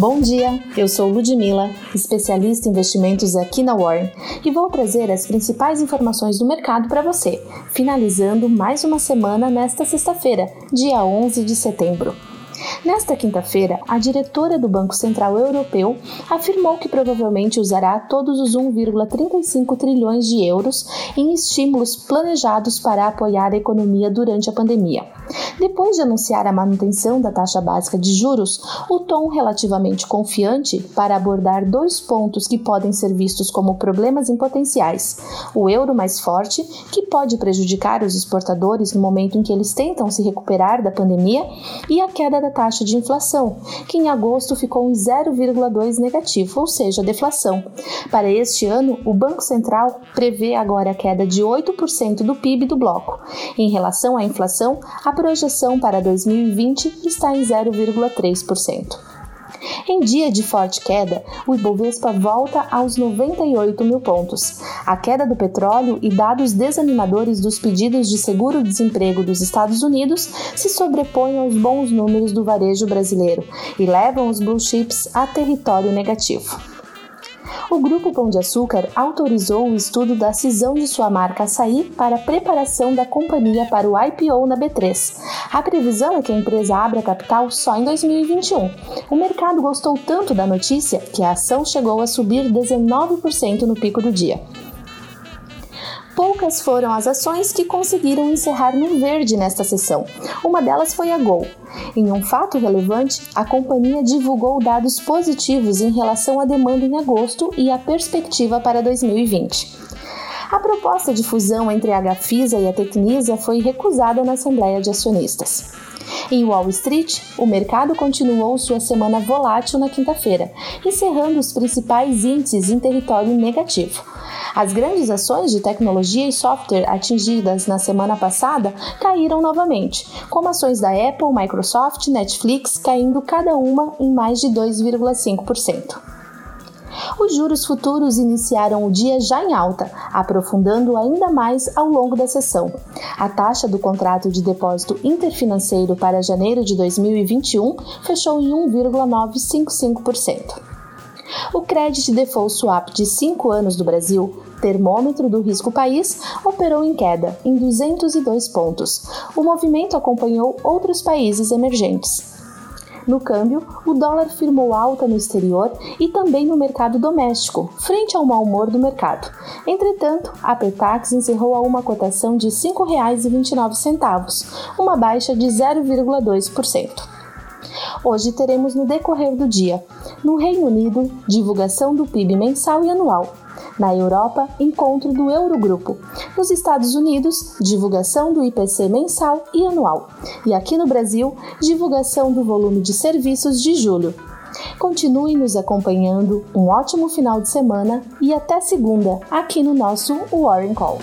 Bom dia, eu sou Ludmila, especialista em investimentos aqui na Warren, e vou trazer as principais informações do mercado para você, finalizando mais uma semana nesta sexta-feira, dia 11 de setembro. Nesta quinta-feira, a diretora do Banco Central Europeu afirmou que provavelmente usará todos os 1,35 trilhões de euros em estímulos planejados para apoiar a economia durante a pandemia. Depois de anunciar a manutenção da taxa básica de juros, o tom relativamente confiante para abordar dois pontos que podem ser vistos como problemas em potenciais: o euro mais forte, que pode prejudicar os exportadores no momento em que eles tentam se recuperar da pandemia, e a queda da taxa de inflação, que em agosto ficou em 0,2 negativo, ou seja, deflação. Para este ano, o Banco Central prevê agora a queda de 8% do PIB do bloco. Em relação à inflação, a projeção para 2020 está em 0,3%. Em dia de forte queda, o Ibovespa volta aos 98 mil pontos. A queda do petróleo e dados desanimadores dos pedidos de seguro-desemprego dos Estados Unidos se sobrepõem aos bons números do varejo brasileiro e levam os blue chips a território negativo o Grupo Pão de Açúcar autorizou o estudo da cisão de sua marca Açaí para a preparação da companhia para o IPO na B3. A previsão é que a empresa abra capital só em 2021. O mercado gostou tanto da notícia que a ação chegou a subir 19% no pico do dia poucas foram as ações que conseguiram encerrar no verde nesta sessão. Uma delas foi a Gol. Em um fato relevante, a companhia divulgou dados positivos em relação à demanda em agosto e a perspectiva para 2020. A proposta de fusão entre a Gafisa e a Tecnisa foi recusada na Assembleia de Acionistas. Em Wall Street, o mercado continuou sua semana volátil na quinta-feira, encerrando os principais índices em território negativo. As grandes ações de tecnologia e software atingidas na semana passada caíram novamente, como ações da Apple, Microsoft, Netflix caindo cada uma em mais de 2,5%. Os juros futuros iniciaram o dia já em alta, aprofundando ainda mais ao longo da sessão. A taxa do contrato de depósito interfinanceiro para janeiro de 2021 fechou em 1,955%. O Credit Default Swap de 5 anos do Brasil, termômetro do risco país, operou em queda, em 202 pontos. O movimento acompanhou outros países emergentes. No câmbio, o dólar firmou alta no exterior e também no mercado doméstico, frente ao mau humor do mercado. Entretanto, a Petax encerrou a uma cotação de R$ 5,29, uma baixa de 0,2%. Hoje teremos no decorrer do dia, no Reino Unido, divulgação do PIB mensal e anual. Na Europa, encontro do Eurogrupo. Nos Estados Unidos, divulgação do IPC mensal e anual. E aqui no Brasil, divulgação do volume de serviços de julho. Continue nos acompanhando, um ótimo final de semana e até segunda, aqui no nosso Warren Call.